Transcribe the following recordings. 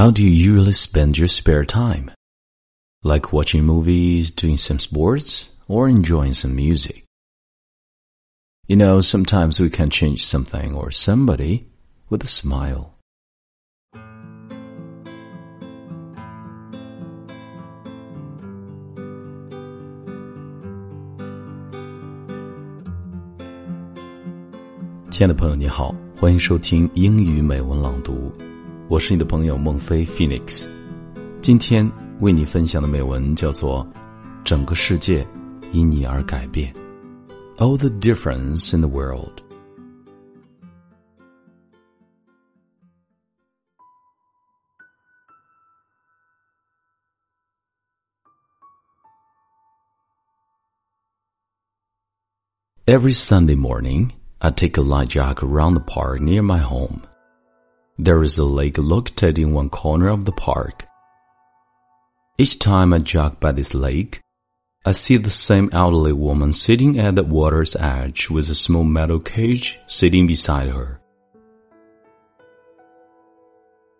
How do you usually spend your spare time? Like watching movies, doing some sports, or enjoying some music? You know, sometimes we can change something or somebody with a smile. 亲爱的朋友，你好，欢迎收听英语美文朗读， 我是你的朋友孟非 Phoenix。今天为你分享的美文叫做《整个世界因你而改变》，All the difference in the world。Every Sunday morning. I take a light jog around the park near my home. There is a lake located in one corner of the park. Each time I jog by this lake, I see the same elderly woman sitting at the water's edge with a small metal cage sitting beside her.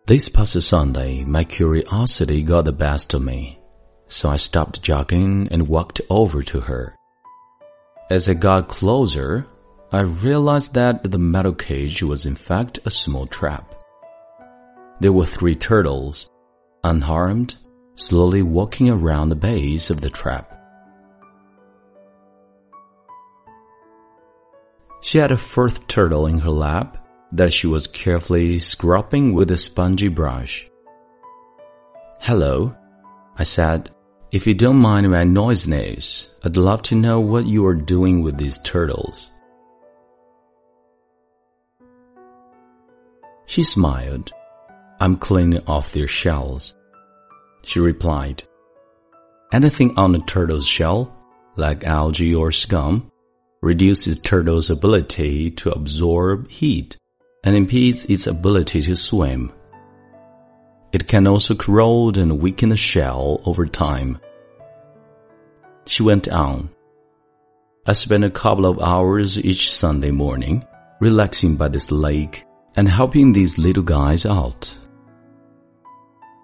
This past Sunday, my curiosity got the best of me, so I stopped jogging and walked over to her. As I got closer, I realized that the metal cage was in fact a small trap. There were three turtles, unharmed, slowly walking around the base of the trap. She had a fourth turtle in her lap that she was carefully scrubbing with a spongy brush. Hello, I said. If you don't mind my noisiness, I'd love to know what you are doing with these turtles. She smiled. I'm cleaning off their shells. She replied, Anything on a turtle's shell, like algae or scum, reduces turtle's ability to absorb heat and impedes its ability to swim. It can also corrode and weaken the shell over time. She went on. I spend a couple of hours each Sunday morning relaxing by this lake and helping these little guys out.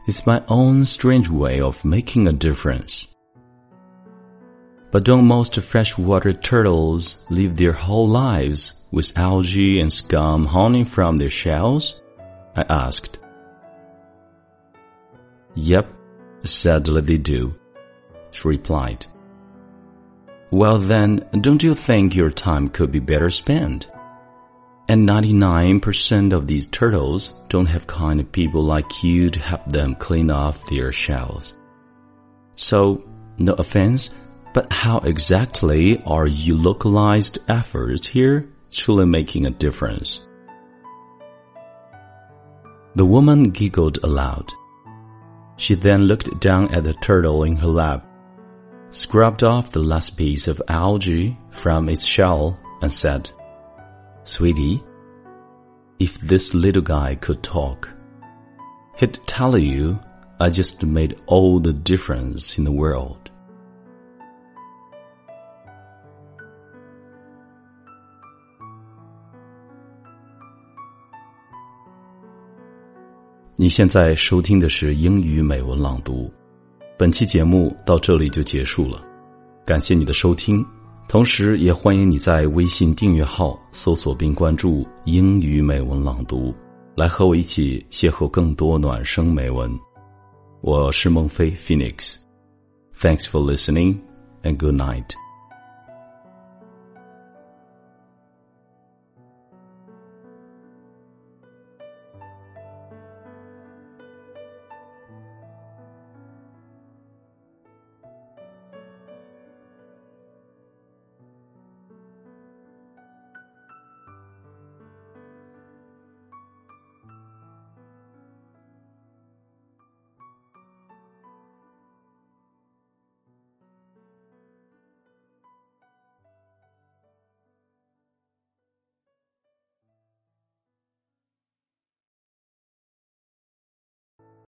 It's my own strange way of making a difference. But don't most freshwater turtles live their whole lives with algae and scum hanging from their shells? I asked. Yep, sadly they do, she replied. Well then, don't you think your time could be better spent? And 99% of these turtles don't have kind of people like you to help them clean off their shells. So, no offense, but how exactly are your localized efforts here truly making a difference? The woman giggled aloud. She then looked down at the turtle in her lap, scrubbed off the last piece of algae from its shell, and said, Sweetie, if this little guy could talk, he'd tell you I just made all the difference in the world. 你现在收听的是英语美文朗读，本期节目到这里就结束了，感谢你的收听。 同时，也欢迎你在微信订阅号搜索并关注“英语美文朗读”，来和我一起邂逅更多暖声美文。我是孟非 Phoenix，Thanks for listening and good night。